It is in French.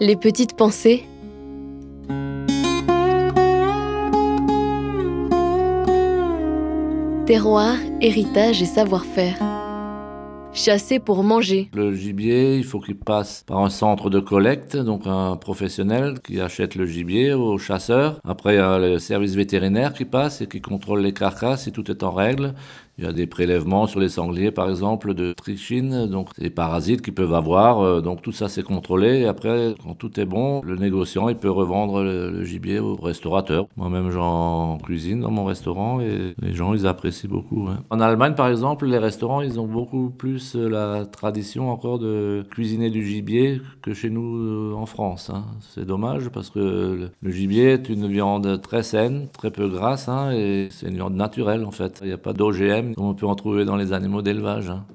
Les petites pensées. Terroir, héritage et savoir-faire. Chasser pour manger. Le gibier, il faut qu'il passe par un centre de collecte, donc un professionnel qui achète le gibier aux chasseurs. Après, il y a le service vétérinaire qui passe et qui contrôle les carcasses si tout est en règle. Il y a des prélèvements sur les sangliers, par exemple, de trichine, donc des parasites qu'ils peuvent avoir. Euh, donc tout ça, c'est contrôlé. Et après, quand tout est bon, le négociant, il peut revendre le, gibier au restaurateur. Moi-même, j'en cuisine dans mon restaurant et les gens, ils apprécient beaucoup. Hein. En Allemagne, par exemple, les restaurants, ils ont beaucoup plus euh, la tradition encore de cuisiner du gibier que chez nous euh, en France. Hein. C'est dommage parce que le gibier est une viande très saine, très peu grasse, hein, et c'est une viande naturelle en fait. Il n'y a pas d'OGM on peut en trouver dans les animaux d'élevage. Hein.